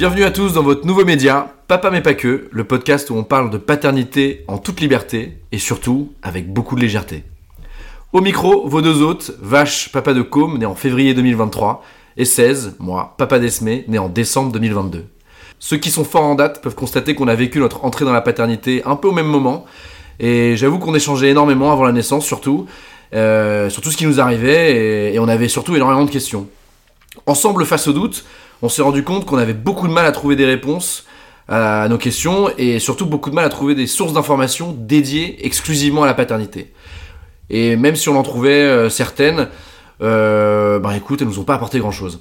Bienvenue à tous dans votre nouveau média, Papa mais pas que, le podcast où on parle de paternité en toute liberté et surtout avec beaucoup de légèreté. Au micro, vos deux hôtes, Vache, papa de Com, né en février 2023, et 16, moi, papa d'Esmé, né en décembre 2022. Ceux qui sont forts en date peuvent constater qu'on a vécu notre entrée dans la paternité un peu au même moment, et j'avoue qu'on échangeait énormément avant la naissance surtout, euh, sur tout ce qui nous arrivait, et, et on avait surtout énormément de questions. Ensemble, face au doute, on s'est rendu compte qu'on avait beaucoup de mal à trouver des réponses à nos questions et surtout beaucoup de mal à trouver des sources d'informations dédiées exclusivement à la paternité. Et même si on en trouvait euh, certaines, euh, bah écoute, elles nous ont pas apporté grand chose.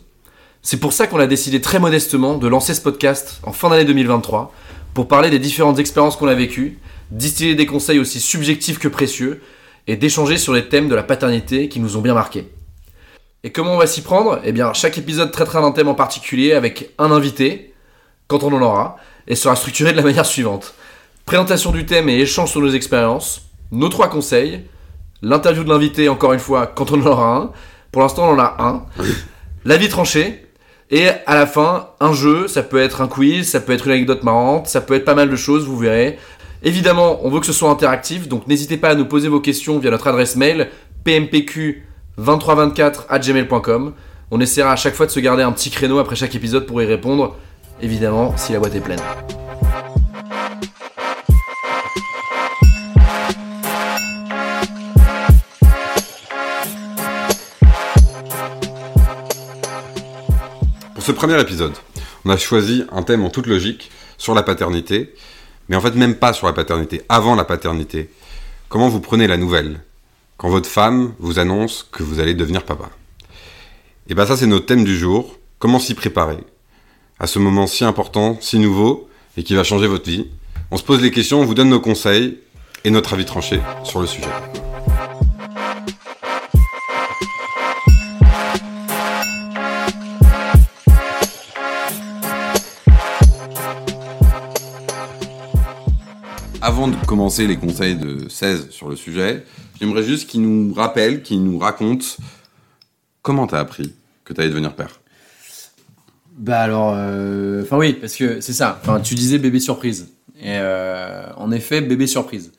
C'est pour ça qu'on a décidé très modestement de lancer ce podcast en fin d'année 2023 pour parler des différentes expériences qu'on a vécues, distiller des conseils aussi subjectifs que précieux et d'échanger sur les thèmes de la paternité qui nous ont bien marqués. Et comment on va s'y prendre? Eh bien, chaque épisode traitera d'un thème en particulier avec un invité, quand on en aura, et sera structuré de la manière suivante. Présentation du thème et échange sur nos expériences, nos trois conseils, l'interview de l'invité encore une fois quand on en aura un. Pour l'instant, on en a un. L'avis tranché. Et à la fin, un jeu, ça peut être un quiz, ça peut être une anecdote marrante, ça peut être pas mal de choses, vous verrez. Évidemment, on veut que ce soit interactif, donc n'hésitez pas à nous poser vos questions via notre adresse mail pmpq2324 gmail.com. On essaiera à chaque fois de se garder un petit créneau après chaque épisode pour y répondre, évidemment si la boîte est pleine. Pour ce premier épisode, on a choisi un thème en toute logique sur la paternité, mais en fait même pas sur la paternité, avant la paternité. Comment vous prenez la nouvelle? Quand votre femme vous annonce que vous allez devenir papa Et bien ça c'est notre thème du jour, comment s'y préparer à ce moment si important, si nouveau, et qui va changer votre vie? On se pose les questions, on vous donne nos conseils et notre avis tranché sur le sujet. Avant de commencer les conseils de 16 sur le sujet, j'aimerais juste qu'il nous rappelle, qu'il nous raconte comment t'as appris que t'allais devenir père. Bah alors, euh, enfin oui, parce que c'est ça. Enfin, tu disais bébé surprise. Et euh, en effet, bébé surprise.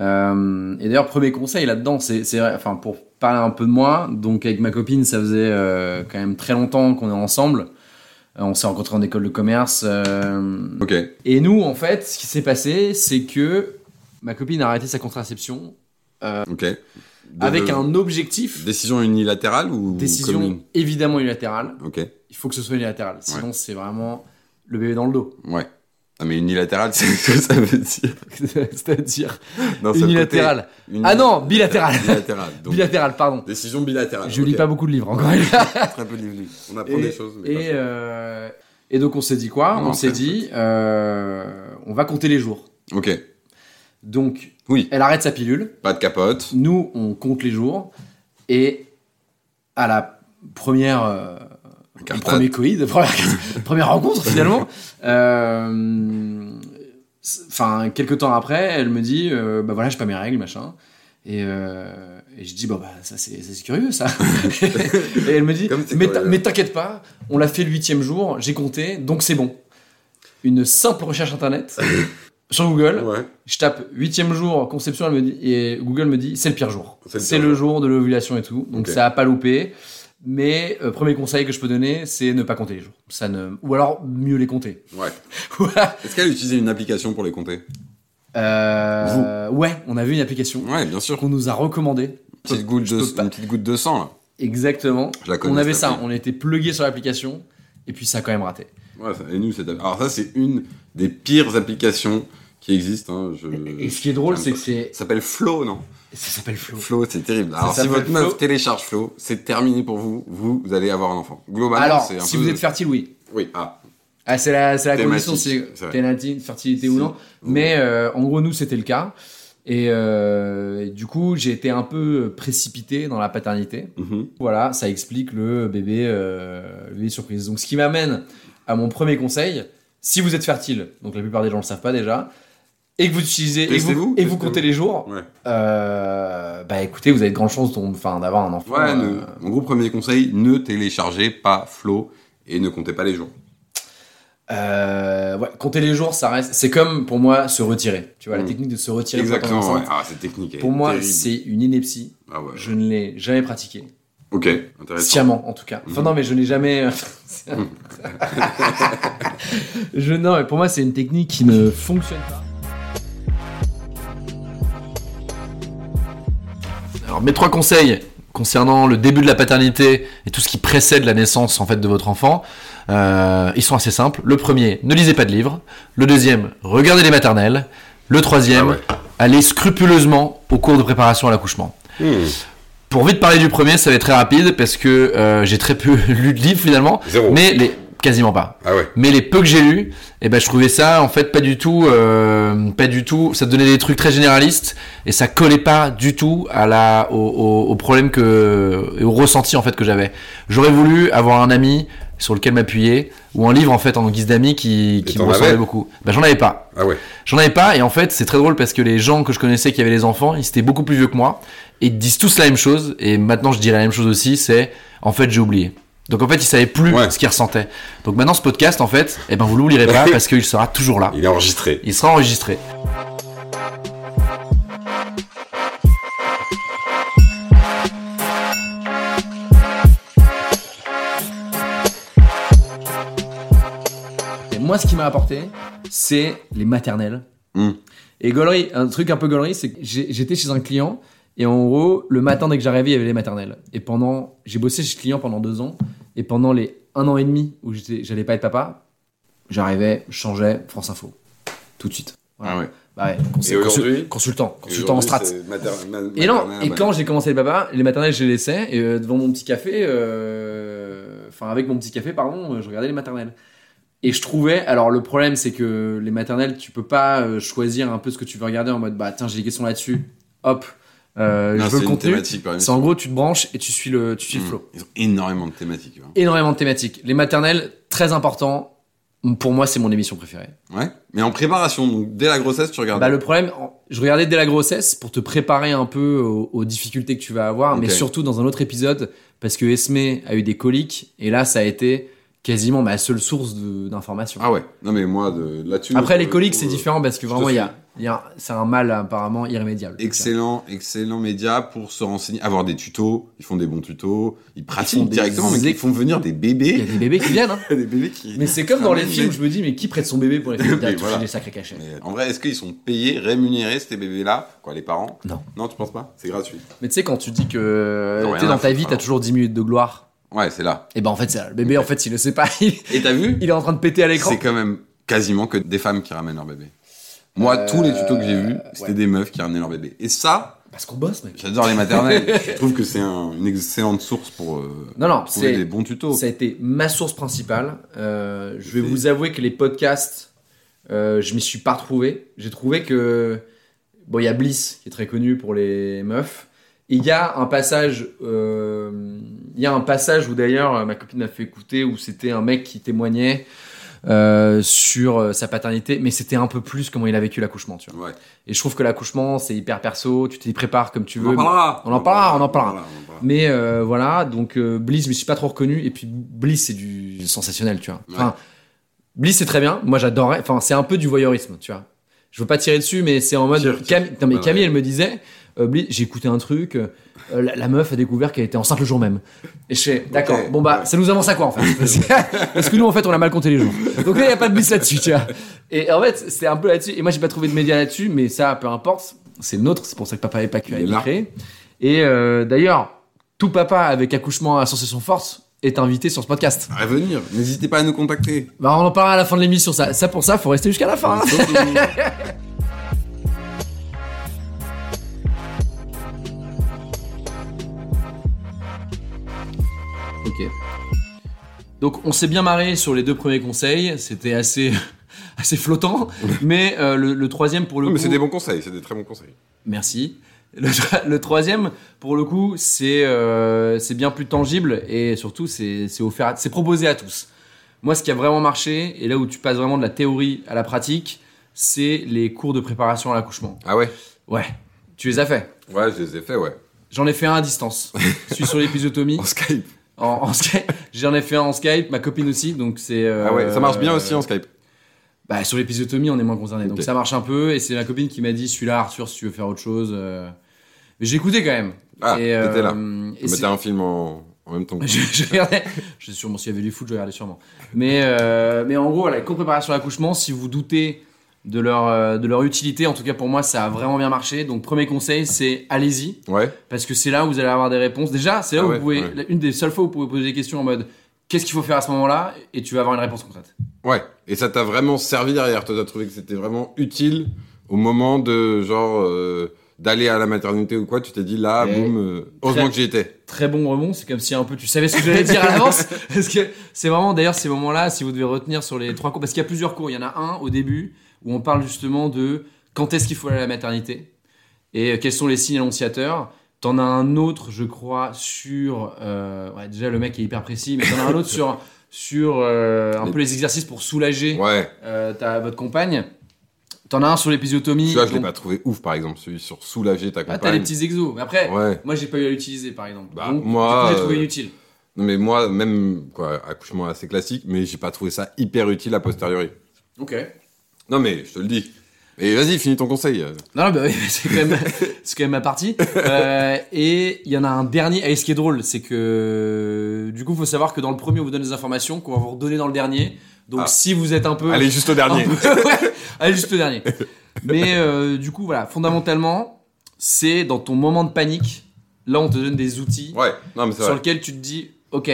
Euh, et d'ailleurs, premier conseil là-dedans, c'est, c'est vrai, enfin pour parler un peu de moi, donc avec ma copine, ça faisait quand même très longtemps qu'on est ensemble. On s'est rencontrés en école de commerce. Ok. Et nous, en fait, ce qui s'est passé, c'est que ma copine a arrêté sa contraception Ok. De- avec un objectif, Décision unilatérale ou décision commune évidemment unilatérale. Ok. Il faut que ce soit unilatéral, sinon c'est vraiment le bébé dans le dos. Ouais. Ah mais unilatéral, c'est ce que ça veut dire. C'est-à-dire unilatéral. côté Ah non, bilatéral. Bilatéral. Donc, Bilatéral, pardon. Décision bilatérale. Je lis ok. pas beaucoup de livres encore. une fois. Très peu de livres. On apprend et, des choses. Mais et, pas euh, et donc on s'est dit quoi? Non, On s'est dit, euh, on va compter les jours. Ok. Donc, Oui. elle arrête sa pilule. Pas de capote. Nous, on compte les jours. Et à la première, euh, premier coïd, première, première rencontre finalement, euh, enfin, quelques temps après, elle me dit, euh, bah voilà, j'ai pas mes règles, machin. Et, euh, et je dis, bon, bah, ça c'est curieux, ça. et elle me dit, mais t'inquiète pas, on l'a fait le huitième jour, j'ai compté, donc c'est bon. Une simple recherche internet sur Google, Ouais. je tape huitième jour conception, elle me dit, et Google me dit, c'est le pire jour. C'est le jour de l'ovulation et tout, donc ça a pas loupé. Mais euh, premier conseil que je peux donner, c'est ne pas compter les jours. Ça ne, ou alors mieux les compter. Ouais. Est-ce qu'elle utilisait une application pour les compter? Euh, ouais, on a vu une application Ouais, bien sûr. qu'on nous a recommandée. Une petite goutte de, peux pas- une petite goutte de sang là. Exactement. Je la connais, On avait ça, appli. on était plugué sur l'application, et puis ça a quand même raté. Ouais, ça- et nous, c'est. Alors ça, c'est une des pires applications qui existent. Hein. Je... Et ce qui est drôle, c'est que c'est, Ça s'appelle Flow, non? Ça s'appelle Flo. Flow, c'est terrible. Alors si votre meuf Flow. télécharge Flow, c'est terminé pour vous. Vous, vous allez avoir un enfant. Globalement, Alors, un si peu- vous êtes fertile, oui. Oui, ah. Ah, c'est la, la condition, c'est fertilité ou non. Mais euh, en gros, nous, c'était le cas. Et, euh, et du coup, j'ai été un peu précipité dans la paternité. Mhm. Voilà, ça explique le bébé, euh, le bébé surprise. Donc, ce qui m'amène à mon premier conseil. Si vous êtes fertile, donc la plupart des gens ne le savent pas déjà, et que vous utilisez et vous, et vous comptez les jours, Ouais. euh, bah écoutez, vous avez de grandes chances enfin, d'avoir un enfant. Ouais, euh, ne- en gros, premier conseil, ne téléchargez pas Flow et ne comptez pas les jours. Euh, ouais, compter les jours, ça reste. C'est comme pour moi se retirer. Tu vois, la Mm. technique de se retirer. Exactement, ouais. Ah, cette technique. Pour moi, c'est une ineptie. Ah ouais. Je ne l'ai jamais pratiquée. Ok, intéressant. Sciemment, en tout cas. Enfin, Mhm. non, mais je n'ai jamais. je, non, mais pour moi, c'est une technique qui ne fonctionne pas. Mes trois conseils concernant le début de la paternité et tout ce qui précède la naissance en fait de votre enfant, euh, ils sont assez simples. Le premier, ne lisez pas de livres. Le deuxième, regardez les maternelles. Le troisième, Ah ouais. allez scrupuleusement au cours de préparation à l'accouchement. Hmm. Pour vite parler du premier, ça va être très rapide parce que euh, j'ai très peu lu de livres finalement, Zéro. mais les quasiment pas. Ah ouais. Mais les peu que j'ai lus, eh ben je trouvais ça en fait pas du tout, euh, pas du tout. Ça donnait des trucs très généralistes et ça collait pas du tout à la au, au, au problème que au ressenti en fait que j'avais. J'aurais voulu avoir un ami sur lequel m'appuyer ou un livre en fait en guise d'ami qui, qui me ressemblait beaucoup. Ben j'en avais pas. Ah ouais. J'en avais pas et en fait c'est très drôle parce que les gens que je connaissais qui avaient les enfants, ils étaient beaucoup plus vieux que moi et ils disent tous la même chose et maintenant je dirais la même chose aussi, c'est en fait j'ai oublié. Donc en fait ils savaient plus Ouais. ce qu'ils ressentaient. Donc maintenant ce podcast en fait, eh ben vous l'oublierez pas parce qu'il sera toujours là. Il est enregistré. Il sera enregistré. Et moi, ce qui m'a apporté, c'est les maternelles. Hmm. Et un truc un peu gaulerie, c'est que j'étais chez un client et en gros, le matin dès que j'arrivais, il y avait les maternelles. Et pendant, j'ai bossé chez ce client pendant deux ans et pendant les un an et demi où j'allais pas être papa, j'arrivais, je changeais France Info tout de suite. Voilà. Ah ouais. Bah ouais, Et consul- consultant, consultant en strat. Et non, et quand j'ai commencé le papa, les maternelles, je les laissais, et euh, devant mon petit café, euh, enfin avec mon petit café, pardon, euh, je regardais les maternelles. Et je trouvais, alors le problème c'est que les maternelles, tu peux pas choisir un peu ce que tu veux regarder en mode, bah tiens, j'ai des questions là-dessus, hop, euh, je veux le contenu. C'est en gros, tu te branches et tu suis le, tu suis le flow. Ils ont énormément de thématiques. hein. Énormément de thématiques. Les maternelles, très important. Pour moi, c'est mon émission préférée. Ouais. Mais en préparation, donc dès la grossesse, tu regardes. Bah, le problème, je regardais dès la grossesse pour te préparer un peu aux, aux difficultés que tu vas avoir, mais surtout dans un autre épisode, parce que Esme a eu des coliques, et là, ça a été quasiment ma seule source d'information. Ah ouais. Non mais moi de là-dessus. Après, les coliques, c'est euh, différent parce que vraiment, il y a- c'est un mal apparemment irrémédiable. Excellent, excellent média pour se renseigner, avoir des tutos. Ils font des bons tutos. Ils pratiquent directement, mais ils font venir des Il y a bébés. des bébés qui viennent, hein. des bébés qui. Mais c'est comme dans les films, je me dis, mais qui prête son bébé pour les films Il voilà. des sacrés cachets. Mais en vrai, est-ce qu'ils sont payés, rémunérés ces bébés-là, quoi, les parents? Non. Non, tu penses pas? C'est gratuit. Mais tu sais, quand tu dis que Non, dans ta vie, t'as alors. toujours 10 minutes de gloire, Ouais, c'est là. et ben en fait, c'est. Le bébé, en fait, il le sait pas. Il, Et t'as vu? il est en train de péter à l'écran. C'est quand même quasiment que des femmes qui ramènent leur bébé. Moi, Euh, tous les tutos que j'ai vus, c'était ouais. des meufs qui ramenaient leur bébé. Et ça, Parce qu'on bosse, mec. j'adore les maternelles. Je trouve que c'est un- une excellente source pour euh, Non, non, trouver des bons tutos. Ça a été ma source principale. Euh, je vais vous avouer que les podcasts, euh, je m'y suis pas retrouvé. J'ai trouvé que bon, il y a Bliss qui est très connu pour les meufs. Il y a un passage, euh, il y a un passage où d'ailleurs ma copine m'a fait écouter où c'était un mec qui témoignait euh, sur euh, sa paternité, mais c'était un peu plus comment il a vécu l'accouchement, tu vois. Ouais. Et je trouve que l'accouchement c'est hyper perso, tu t'y prépares comme tu veux. On en parlera, on en parlera. on en parlera. Mais euh, voilà, donc euh, Bliss, je me suis pas trop reconnu. Et puis Bliss, c'est du sensationnel, tu vois. Enfin, Bliss, c'est très bien. Moi, j'adorais. Enfin, c'est un peu du voyeurisme, tu vois. Je veux pas tirer dessus, mais c'est en mode. Non, mais Camille, elle me disait. Euh, j'ai écouté un truc. euh, la, la meuf a découvert qu'elle était enceinte le jour même. Et je fais, d'accord. Bon bah, ouais. ça nous avance à quoi en fait parce que, nous, en fait, on a mal compté les jours. Donc là, il y a pas de Bliss là-dessus, tu vois. Et en fait, c'est un peu là-dessus. Et moi, j'ai pas trouvé de médias là-dessus, mais ça, peu importe. C'est le nôtre. C'est pour ça que Papa et pas Il a été créé. Et euh, d'ailleurs, tout papa avec accouchement à sensation force est invité sur ce podcast. À venir. N'hésitez pas à nous contacter. Bah, on en parlera à la fin de l'émission. Ça, ça pour ça, faut rester jusqu'à la fin. hein. Donc, on s'est bien marré sur les deux premiers conseils. C'était assez, assez flottant. mais euh, le, le troisième, pour le Non, mais coup. c'est des bons conseils, c'est des très bons conseils. Merci. Le, le troisième, pour le coup, c'est euh, c'est bien plus tangible et surtout, c'est c'est offert, c'est proposé à tous. Moi, ce qui a vraiment marché, et là où tu passes vraiment de la théorie à la pratique, c'est les cours de préparation à l'accouchement. Ah ouais? Ouais, tu les as fait. Ouais, je les ai fait, ouais. J'en ai fait un à distance. Je suis sur l'épisotomie. En Skype. En, en Skype, j'en ai fait un en Skype, ma copine aussi, donc c'est. euh, Ah ouais, ça marche bien aussi en Skype. Bah, sur l'épisiotomie, on est moins concerné. Donc ça marche un peu. Et c'est ma copine qui m'a dit celui-là, Arthur, si tu veux faire autre chose. euh. Mais j'ai écouté quand même. Ah, et, t'étais là. euh, Mais c'est- t'as un film en, en même temps je, je regardais. Je sûrement s'il y avait du foot, je regardais sûrement. Mais, euh, mais en gros, la co-préparation à l'accouchement, si vous doutez de leur, euh, de leur utilité, en tout cas pour moi, ça a vraiment bien marché. Donc, premier conseil, c'est allez-y. Ouais, Parce que c'est là où vous allez avoir des réponses. Déjà, c'est là Ah où ouais, vous pouvez, ouais. une des seules fois où vous pouvez poser des questions en mode qu'est-ce qu'il faut faire à ce moment-là? Et tu vas avoir une réponse concrète. ouais. Et ça t'a vraiment servi derrière. Toi, t'as trouvé que c'était vraiment utile au moment de genre euh, d'aller à la maternité ou quoi. Tu t'es dit là, Et boum. euh, heureusement très- que j'y étais. Très bon rebond, c'est comme si un peu tu savais ce que j'allais dire à l'avance. Parce que c'est vraiment, d'ailleurs, ces moments-là, si vous devez retenir sur les trois cours, parce qu'il y a plusieurs cours. Il y en a un au début où on parle justement de quand est-ce qu'il faut aller à la maternité et euh, quels sont les signes annonciateurs. T'en as un autre, je crois, sur. euh, ouais, déjà, le mec est hyper précis, mais t'en as un autre sur, sur euh, un Les- peu les exercices pour soulager Ouais. euh, ta, votre compagne. T'en as un sur l'épisiotomie. Celui-là, je l'ai donc- pas trouvé ouf, par exemple. Celui sur soulager ta Ah, t'as les compagne. petits exos. Mais après, Ouais. moi, j'ai pas eu à l'utiliser, par exemple. Bah, Donc, moi, j'ai trouvé inutile. Non, mais moi, même quoi, accouchement assez classique, mais j'ai pas trouvé ça hyper utile a posteriori. Ok. Non, mais je te le dis. Et vas-y, finis ton conseil. euh. Non, bah oui, c'est quand même, c'est quand même ma partie. Euh, et il y en a un dernier. Et ce qui est drôle, c'est que du coup, faut savoir que dans le premier, on vous donne des informations qu'on va vous redonner dans le dernier. Donc, Ah. si vous êtes un peu, Allez, juste au dernier. un peu- ouais, allez juste au dernier. Mais euh, du coup, voilà, fondamentalement, c'est dans ton moment de panique. Là, on te donne des outils Ouais, non, mais c'est sur vrai. lesquels tu te dis, ok,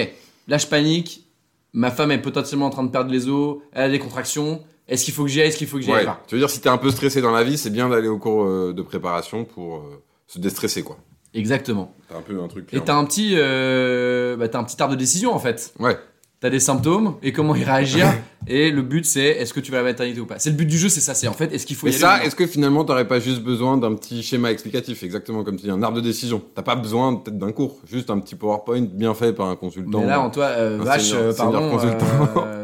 là, je panique. Ma femme est potentiellement en train de perdre les os. Elle a des contractions. Est-ce qu'il faut que j'y aille Est-ce qu'il faut que j'y aille Ouais. pas Tu veux dire, si t'es un peu stressé dans la vie, c'est bien d'aller au cours euh, de préparation pour euh, se déstresser, quoi. Exactement. T'as un peu un truc. Et t'as un petit, euh, bah, t'as un petit arbre de décision en fait. Ouais. T'as des symptômes et comment y réagir. et le but c'est est-ce que tu vas à la maternité ou pas. C'est le but du jeu, c'est ça. C'est en fait est-ce qu'il faut y Mais aller ça, est-ce que finalement t'aurais pas juste besoin d'un petit schéma explicatif, exactement comme tu dis, un arbre de décision T'as pas besoin peut-être d'un cours, juste un petit PowerPoint bien fait par un consultant. Mais là, en toi, euh, vache, senior- euh, pardon,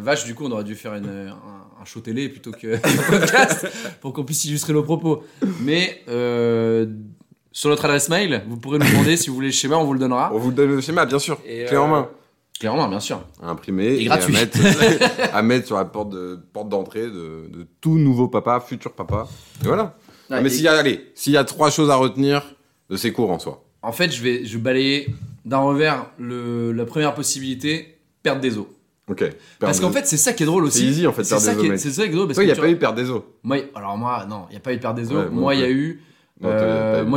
vache. Du coup, on aurait dû faire une, un, un show télé plutôt que un podcast pour qu'on puisse illustrer nos propos. Mais euh, sur notre adresse mail, vous pourrez nous demander si vous voulez le schéma, on vous le donnera. On vous donne le schéma, bien sûr, Et, clé en euh, main, Clairement, bien sûr. à imprimer et et, gratuit. à mettre, à mettre sur la porte de porte d'entrée de, de tout nouveau papa, futur papa. Et voilà. Ouais, mais s'il y a, allez, s'il y a trois choses à retenir de ces cours en soi. En fait, je vais, je vais balayer d'un revers le, la première possibilité, perdre des os. Ok. Parce qu'en fait, c'est ça qui est drôle aussi. c'est easy en fait, c'est perdre ça des qui est, ça qui est drôle parce il n'y a pas eu perte des os. moi, alors moi, non, il n'y a pas eu perte des os. Moi il y a eu, moi,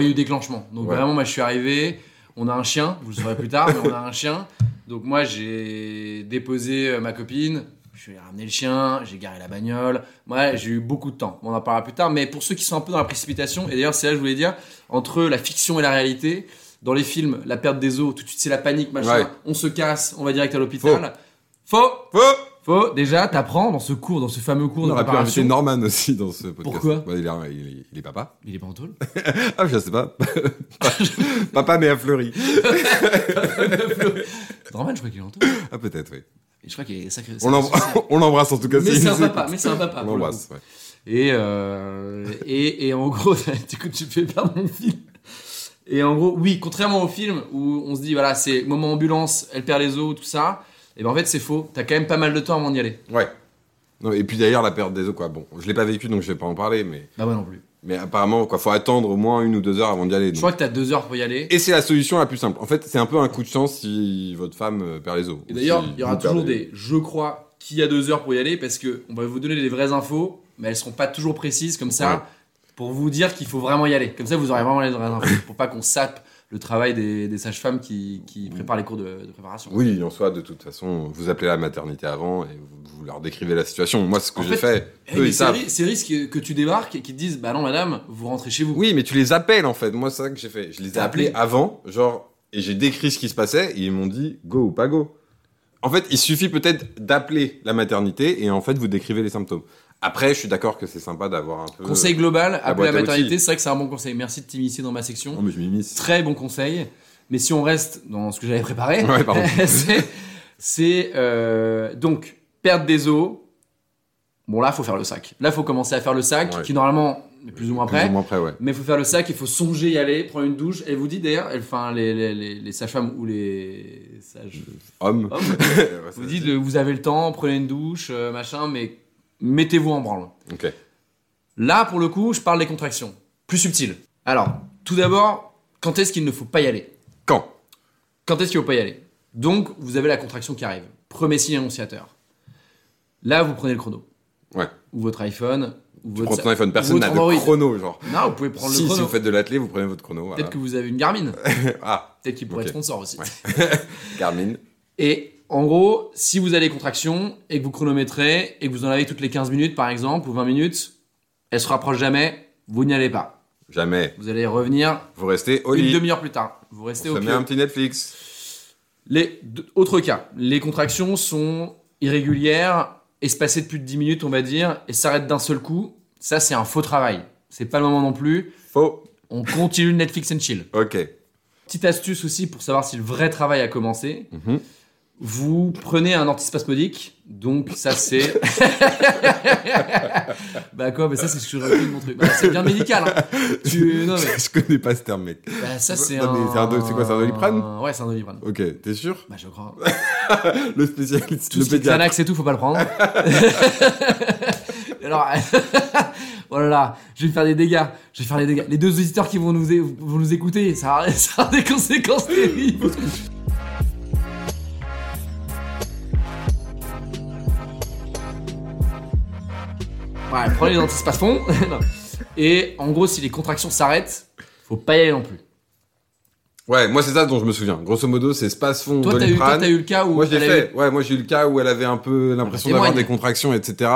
il y a eu déclenchement. Donc vraiment, moi, je suis arrivé. On a un chien. Vous le saurez plus tard, mais on a un chien. Donc moi, j'ai déposé euh, ma copine. Je ai ramené le chien, j'ai garé la bagnole. Moi, j'ai eu beaucoup de temps. On en parlera plus tard. Mais pour ceux qui sont un peu dans la précipitation, et d'ailleurs, c'est là que je voulais dire, entre la fiction et la réalité, dans les films, la perte des os, tout de suite, c'est la panique, machin. Ouais. On se casse, on va direct à l'hôpital. Faux. Faux Faux. Déjà, t'apprends dans ce cours, dans ce fameux cours On de aurait pu préparation. inviter Norman aussi dans ce podcast. Pourquoi Bah, il, est, il, est, il est papa. Il est pas en tôle. Ah, je sais pas. papa, mais à Fleury. Norman, je crois qu'il est en tôle. Ah, peut-être, oui. Et je crois qu'il est sacré. On l'em- on l'embrasse en tout cas. Mais s'il c'est un nous papa, écoute. mais c'est un papa. On pour le l'embrasse, ouais. Et, euh, et, et en gros, du coup, tu fais perdre mon film. Et en gros, oui, contrairement au film où on se dit, voilà, c'est moment ambulance, elle perd les os, tout ça. Et ben en fait, c'est faux. T'as quand même pas mal de temps avant d'y aller. Ouais. Non, et puis d'ailleurs, la perte des os, quoi. Bon, je l'ai pas vécu, donc je vais pas en parler, mais, Bah, moi non plus. mais apparemment, quoi, faut attendre au moins une ou deux heures avant d'y aller. Je crois que t'as deux heures pour y aller. Et c'est la solution la plus simple. En fait, c'est un peu un coup de chance si votre femme euh, perd les os. Et d'ailleurs, Si il y aura toujours des je crois qu'il y a deux heures pour y aller parce que on va vous donner les vraies infos, mais elles seront pas toujours précises comme ça Ouais. pour vous dire qu'il faut vraiment y aller. Comme ça, vous aurez vraiment les vraies infos pour pas qu'on sape le travail des, des sages-femmes qui, qui préparent les cours de, de préparation. Oui, en soi, de toute façon, vous appelez la maternité avant et vous, vous leur décrivez la situation. Moi, ce que j'ai fait, Eh, eux, mais ils c'est savent. ri- c'est risque que tu débarques et qu'ils te disent Bah non, madame, vous rentrez chez vous. Oui, mais tu les appelles en fait. Moi, c'est ça que j'ai fait. Je les ai appelés appelé avant, genre, et j'ai décrit ce qui se passait, et ils m'ont dit go ou pas go. En fait, il suffit peut-être d'appeler la maternité, et en fait, vous décrivez les symptômes. Après, je suis d'accord que c'est sympa d'avoir un peu. Conseil global, appeler la à maternité, c'est vrai que c'est un bon conseil. Merci de t'initier dans ma section. Mais je. Très bon conseil. Mais si on reste dans ce que j'avais préparé, Ouais, c'est- euh, donc perdre des os. Bon, là, faut faire le sac. Là, faut commencer à faire le sac, Ouais. qui normalement est plus ou moins prêt. Plus ou moins près, ouais. Mais il faut faire le sac, il faut songer y aller, prendre une douche. Elle vous dit d'ailleurs, enfin, les, les, les, les sages-femmes ou les sages Homme. hommes vous dites vous avez le temps, prenez une douche, euh, machin, mais mettez-vous en branle. Là, pour le coup, je parle des contractions. Plus subtiles. Alors, tout d'abord, quand est-ce qu'il ne faut pas y aller? Quand? Quand est-ce qu'il ne faut pas y aller? Donc, vous avez la contraction qui arrive. Premier signe annonciateur. Là, vous prenez le chrono. Ouais. Ou votre iPhone. Ou Tu votre prends ton iPhone, personne n'a de chrono, genre. Non, vous pouvez prendre Si, le si chrono. vous faites de l'athlé, vous prenez votre chrono. Voilà. Peut-être que vous avez une Garmin. Ah, Peut-être qu'il pourrait être sponsor aussi. Garmin. Et en gros, si vous avez contraction et que vous chronométrez et que vous en avez toutes les 15 minutes par exemple ou 20 minutes, elle se rapproche jamais, vous n'y allez pas. Jamais. Vous allez revenir Vous restez au une lit. demi-heure plus tard. Vous restez Vous au met pied. un petit Netflix. Les deux- autres cas, les contractions sont irrégulières, espacées de plus de 10 minutes on va dire, et s'arrêtent d'un seul coup. Ça c'est un faux travail. C'est pas le moment non plus. Faux. On continue le Netflix and chill. Ok. Petite astuce aussi pour savoir si le vrai travail a commencé. Mhm. Vous prenez un antispasmodique, donc ça c'est. bah quoi, mais ça c'est ce que je rappelle mon truc. Bah, c'est bien médical. Hein. Tu... Non, mais... Je connais pas ce terme, mec. bah, ça c'est un. un c'est quoi, c'est un Doliprane Ouais, c'est un doliprane. Ok, t'es sûr Bah je crois. Le spécialiste, Tout le ce qui. Xanax et tout, faut pas le prendre. Alors, oh là là, je vais faire des dégâts. Je vais faire des dégâts. Les deux auditeurs qui vont nous, vont nous écouter, ça a, ça a des conséquences terribles. Ouais, prenez les antispasmons. Et en gros, si les contractions s'arrêtent, faut pas y aller non plus. Ouais, moi c'est ça dont je me souviens. Grosso modo, c'est Spasfon, Toi, eu, toi, Doliprane. t'as eu le cas où Moi a eu-. Ouais, moi j'ai eu le cas où elle avait un peu l'impression d'avoir des contractions, etc.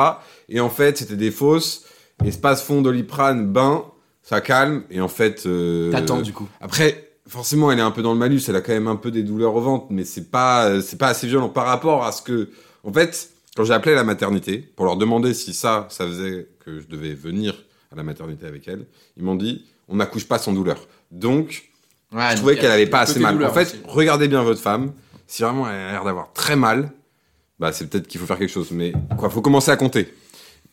Et en fait, c'était des fausses. Et Spasfon, Doliprane, ben, ça calme. Et en fait, euh, T'attends du coup. Après, forcément, elle est un peu dans le malus. Elle a quand même un peu des douleurs au ventre, mais c'est pas, euh, c'est pas assez violent par rapport à ce que, en fait, quand j'ai appelé la maternité pour leur demander si ça, ça faisait que je devais venir à la maternité avec elle, ils m'ont dit, on n'accouche pas sans douleur. Donc, Ouais, je trouvais qu'elle avait pas assez mal. En fait, aussi. regardez bien votre femme. Si vraiment elle a l'air d'avoir très mal, bah c'est peut-être qu'il faut faire quelque chose. Mais quoi, faut commencer à compter.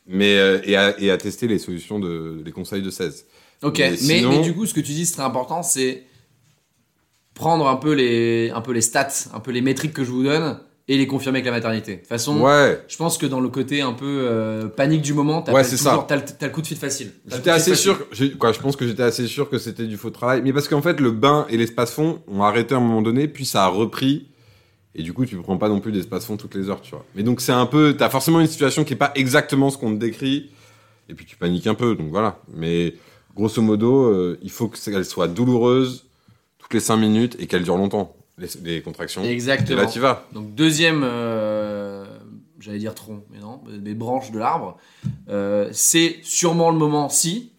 Mais euh, et, à, et à tester les solutions de les conseils de 16. Ok, Mais mais, sinon- mais du coup, ce que tu dis, c'est très important, c'est prendre un peu, les, un peu les stats, un peu les métriques que je vous donne et les confirmer avec la maternité. De toute façon, Ouais. je pense que dans le côté un peu euh, panique du moment, t'as Ouais, le, le coup de fil facile. J'étais assez facile. sûr, j'ai- quoi, je pense que j'étais assez sûr que c'était du faux travail, mais parce qu'en fait le bain et l'espace fond ont arrêté à un moment donné, puis ça a repris, et du coup tu prends pas non plus d'espace fond toutes les heures, tu vois. Mais donc c'est un peu, t'as forcément une situation qui est pas exactement ce qu'on te décrit, et puis tu paniques un peu, donc voilà. Mais grosso modo, euh, il faut qu'elle soit douloureuse toutes les 5 minutes et qu'elle dure longtemps, les, les contractions. Et Exactement. là tu vas. Donc deuxième, euh, j'allais dire tronc, mais non, des branches de l'arbre. Euh, c'est sûrement le moment si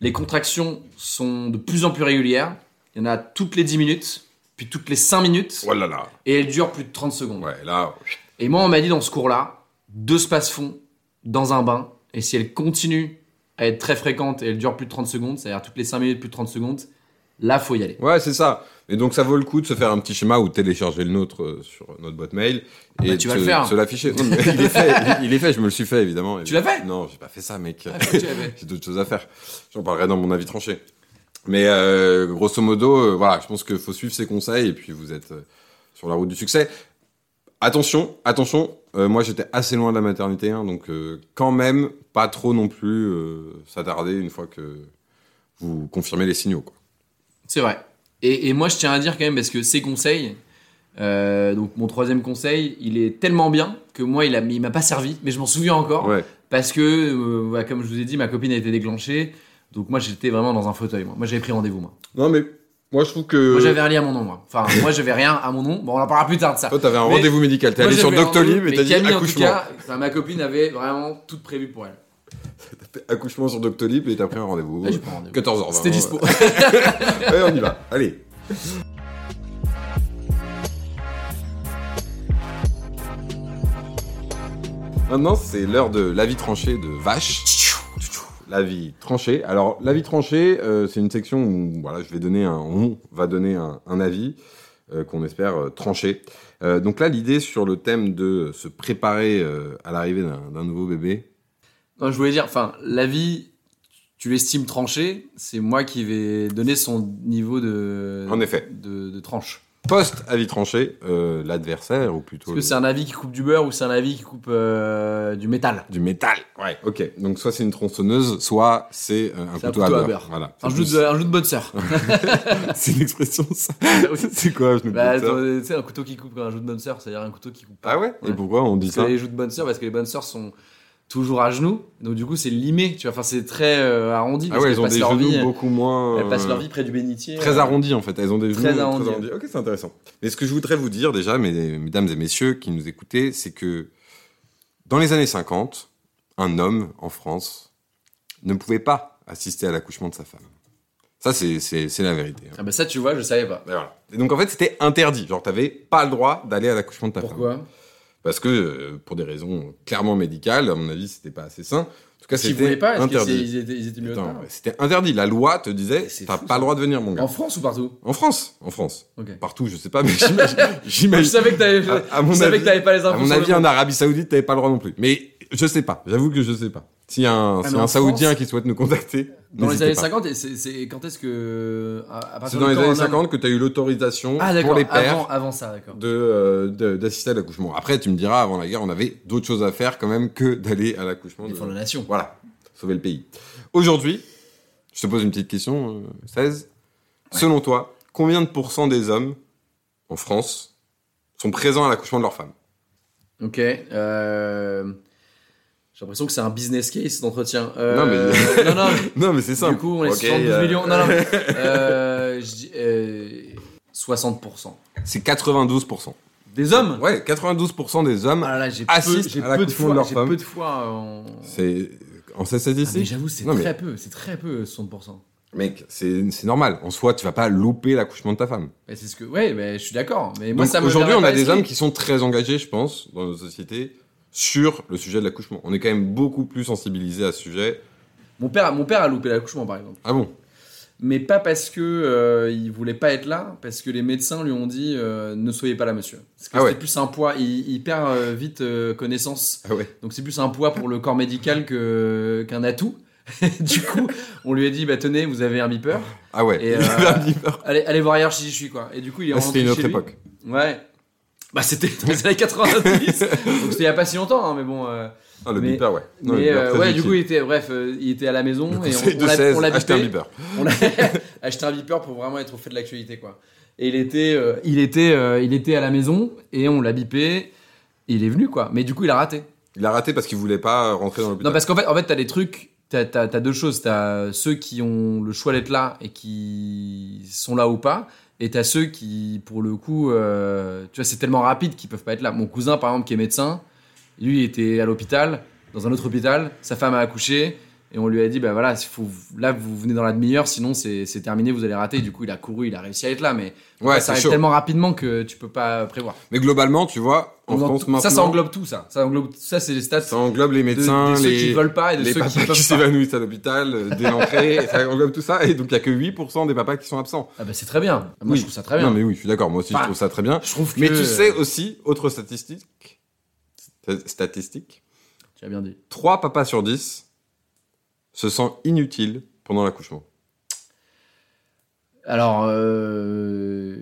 les contractions sont de plus en plus régulières. Il y en a toutes les 10 minutes, puis toutes les 5 minutes, Oh là là. et elles durent plus de 30 secondes. Ouais, là, Et moi, on m'a dit dans ce cours-là, deux spaces fond dans un bain, et si elles continuent à être très fréquentes et elles durent plus de 30 secondes, c'est-à-dire toutes les 5 minutes plus de 30 secondes, là, faut y aller. Ouais, c'est ça. Et donc ça vaut le coup de se faire un petit schéma ou télécharger le nôtre euh, sur notre boîte mail et Bah, de tu vas se, le faire. se l'afficher. Non, mais il est fait, il, il est fait, je me le suis fait évidemment. Tu l'as fait? Non, j'ai pas fait ça, mec. Ah, tu l'avais. j'ai d'autres choses à faire. J'en parlerai dans mon avis tranché. Mais euh, grosso modo, euh, voilà, je pense qu'il faut suivre ses conseils et puis vous êtes sur la route du succès. Attention, attention. moi, j'étais assez loin de la maternité, hein, donc quand même pas trop non plus s'attarder une fois que vous confirmez les signaux. Quoi. C'est vrai. Et, et moi, je tiens à dire quand même, parce que ces conseils, euh, donc mon troisième conseil, il est tellement bien que moi, il, a, il m'a pas servi, mais je m'en souviens encore. Ouais. Parce que, euh, voilà, comme je vous ai dit, ma copine a été déclenchée. Donc moi, j'étais vraiment dans un fauteuil. Moi, moi j'avais pris rendez-vous. Moi, Non, mais moi, je trouve que. moi j'avais rien à mon nom. Moi. Enfin, moi, j'avais rien à mon nom. Bon, on en parlera plus tard de ça. Toi, t'avais un Mais- rendez-vous médical. T'es allé sur Doctolib et t'as dit accouchement. cas, ma copine avait vraiment tout prévu pour elle. Accouchement sur Doctolib et t'as pris un rendez-vous. Là, j'ai pris un rendez-vous. 14h20. C'était dispo. Ouais, on y va. Allez. Maintenant, c'est l'heure de l'avis tranché de Vache. L'avis tranché. Alors, l'avis tranché, euh, c'est une section où voilà, je vais donner un, on va donner un, un avis euh, qu'on espère euh, tranché. Euh, donc là, l'idée sur le thème de se préparer à l'arrivée d'un nouveau bébé, Non, je voulais dire, enfin, la vie, tu l'estimes tranchée, c'est moi qui vais donner son niveau de. En effet. De, de tranche. Post-avis tranché, euh, l'adversaire, ou plutôt... Est-ce que c'est un avis qui coupe du beurre ou c'est un avis qui coupe euh, du métal Du métal Ouais, ok. Donc soit c'est une tronçonneuse, soit c'est euh, un, C'est un couteau, à beurre. Voilà. un, jeu de, un jeu de bonne sœur. c'est une expression, ça C'est quoi, je ne bah, sais pas. attends, tu sais, un couteau qui coupe comme un jeu de bonne sœur, c'est-à-dire un couteau qui coupe pas. Ah ouais, Et pourquoi on dit Parce ça les joues de bonne sœur, parce que les bonnes sœurs sont toujours à genoux, donc du coup c'est limé, tu vois, enfin c'est très euh, arrondi. Ah ouais, elles ont des genoux vie, beaucoup moins... Elles passent euh, leur vie près du bénitier. Très euh, arrondis en fait, elles ont des genoux Très arrondis. Ok, c'est intéressant. Mais ce que je voudrais vous dire déjà, mes- mesdames et messieurs qui nous écoutez, c'est que dans les années 50, un homme en France ne pouvait pas assister à l'accouchement de sa femme. Ça, c'est la vérité. hein. Ah bah ça tu vois, je savais pas. Et, voilà. Et donc en fait, c'était interdit. Genre, t'avais pas le droit d'aller à l'accouchement de ta femme. Pourquoi? Parce que, euh, pour des raisons clairement médicales, à mon avis, c'était pas assez sain. En tout cas, c'était pas, interdit. ils étaient, ils étaient mieux C'était interdit. La loi te disait, t'as pas ça. le droit de venir, mon gars. En France ou partout? En France, en France. Partout, je sais pas, mais j'imagine. Je savais que t'avais, À- à mon je savais avis- que t'avais pas les infos. À mon avis, en Arabie Saoudite, t'avais pas le droit non plus. Mais je sais pas. J'avoue que je sais pas. S'il y a un, Ah, y a un en Saoudien France, qui souhaite nous contacter, Dans les années pas. 50, et c'est, c'est- quand est-ce que. C'est dans de les années un homme- 50 que tu as eu l'autorisation Ah pour les pères avant, avant ça, de, euh, de- d'assister à l'accouchement. Après, tu me diras, avant la guerre, on avait d'autres choses à faire quand même que d'aller à l'accouchement. de- Défendre la nation. Voilà, sauver le pays. Aujourd'hui, je te pose une petite question, euh, 16. Selon toi, combien de pourcents des hommes en France sont présents à l'accouchement de leur femme Ok. euh, J'ai l'impression que c'est un business case d'entretien. Euh, Non, mais- non, non, Non, mais c'est simple. Du coup, on est Ok, 72 euh, millions. Non, non. mais, euh, je dis, euh, 60%. C'est 92%. Des hommes? Ouais, 92% des hommes. Ah là là, j'ai peu, Assistent j'ai à peu de l'accouchement de fois, leur femme. peu de fois en... C'est en ces Ah, mais j'avoue, c'est Non, mais- très peu, c'est très peu, 60%. Mec, c'est c'est normal. En soi, tu vas pas louper l'accouchement de ta femme. Mais c'est ce que, ouais, mais je suis d'accord. Mais moi, Donc, ça me Aujourd'hui, on a des hommes qui sont très engagés, je pense, dans nos sociétés, sur le sujet de l'accouchement. On est quand même beaucoup plus sensibilisés à ce sujet. Mon père, mon père a loupé l'accouchement, par exemple. Ah bon? Mais pas parce que euh, il voulait pas être là, parce que les médecins lui ont dit euh, ne soyez pas là, monsieur. Parce que Ah ouais. plus un poids. Il, il perd euh, vite euh, connaissance. Ah ouais. Donc c'est plus un poids pour le corps médical que qu'un atout. du coup, on lui a dit bah tenez, vous avez un beeper. Ah ouais. Et, Il avait un beeper. Allez, allez voir hier si je suis quoi. Et du coup, il est Ah, rentré C'était une chez autre lui. époque. Ouais. Bah c'était dans les années 90. Donc c'était il y a pas si longtemps, hein, mais bon. euh, Ah, le Mais- beeper, ouais. Non, le mais beeper, euh, ouais, du coup, il était bref, euh, il était à la maison Le et on, on l'a 16, on l'a achetez un beeper. On a acheté un beeper pour vraiment être au fait de l'actualité, quoi. Et il était, euh, il était, il était à la maison et on l'a bipé. Et il est venu, quoi. Mais du coup, il a raté. Il a raté parce qu'il voulait pas rentrer dans l'hôpital. Non, parce qu'en fait, en fait, t'as des trucs. T'as, t'as, t'as deux choses. T'as ceux qui ont le choix d'être là et qui sont là ou pas. Et t'as ceux qui, pour le coup, euh, tu vois, c'est tellement rapide qu'ils peuvent pas être là. Mon cousin, par exemple, qui est médecin, lui, il était à l'hôpital, dans un autre hôpital. Sa femme a accouché. Et on lui a dit, bah voilà, il faut, là, vous venez dans la demi-heure, sinon c'est, terminé, vous allez rater. Du coup, il a couru, il a réussi à être là. Mais ouais, ça arrive chaud. tellement rapidement que tu peux pas prévoir. Mais globalement, tu vois, en France maintenant, ça, ça englobe tout, ça. Ça englobe, ça, c'est les stats ça englobe les de, médecins, de ceux les, qui veulent pas et de les ceux papas qui s'évanouissent à l'hôpital euh, dès l'entrée, et ça englobe tout ça, et donc il y a que 8% des papas qui sont absents. Ah bah c'est très bien. Moi Oui. je trouve ça très bien. Non mais oui, je suis d'accord, moi aussi je trouve ça très bien. Je trouve que Mais tu sais aussi, autre statistique, sta- statistique, tu as bien dit. 3 papas sur 10 se sentent inutiles pendant l'accouchement. Alors euh...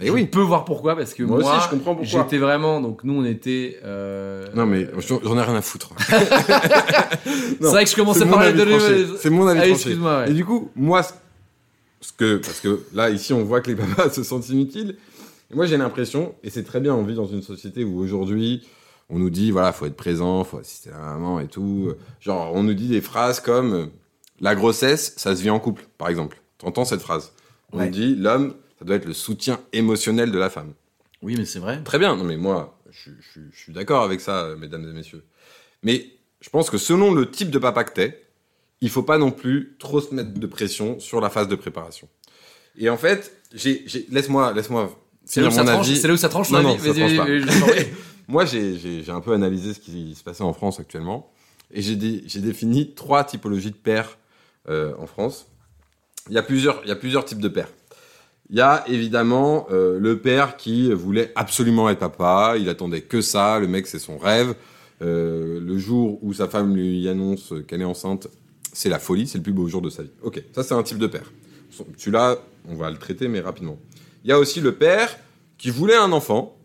Eh je oui. peux voir pourquoi parce que Moi moi, aussi, je comprends pourquoi. J'étais vraiment donc nous on était euh, Non mais j'en ai rien à foutre. c'est vrai que je commençais parler avis de. C'est mon avis Ah, tranché. excuse-moi. ouais. Et du coup, moi, ce- ce que, parce que là, ici, on voit que les papas se sentent inutiles. Et moi, j'ai l'impression, et c'est très bien, on vit dans une société où aujourd'hui, on nous dit, voilà, faut être présent, faut assister à la maman et tout. Genre, on nous dit des phrases comme, euh, la grossesse, ça se vit en couple, par exemple. T'entends cette phrase On Ouais. nous dit, l'homme, ça doit être le soutien émotionnel de la femme. Oui mais c'est vrai. Très bien, non mais moi, je, je- je suis d'accord avec ça, mesdames et messieurs. Mais je pense que selon le type de papa que t'es, il faut pas non plus trop se mettre de pression sur la phase de préparation. Et en fait, j'ai, laisse-moi, laisse-moi C'est là, où ça tranche, c'est là où ça tranche Non, ça tranche pas. Moi, j'ai, un peu analysé ce qui se passait en France actuellement, et j'ai, dé- j'ai défini trois typologies de pères euh, en France. Il y a plusieurs, types de pères. Il y a évidemment euh, le père qui voulait absolument être papa, il attendait que ça, le mec c'est son rêve. euh, le jour où sa femme lui annonce qu'elle est enceinte, c'est la folie, c'est le plus beau jour de sa vie. Ok, ça c'est un type de père. Celui-là, on va le traiter, mais rapidement. Il y a aussi le père qui voulait un enfant,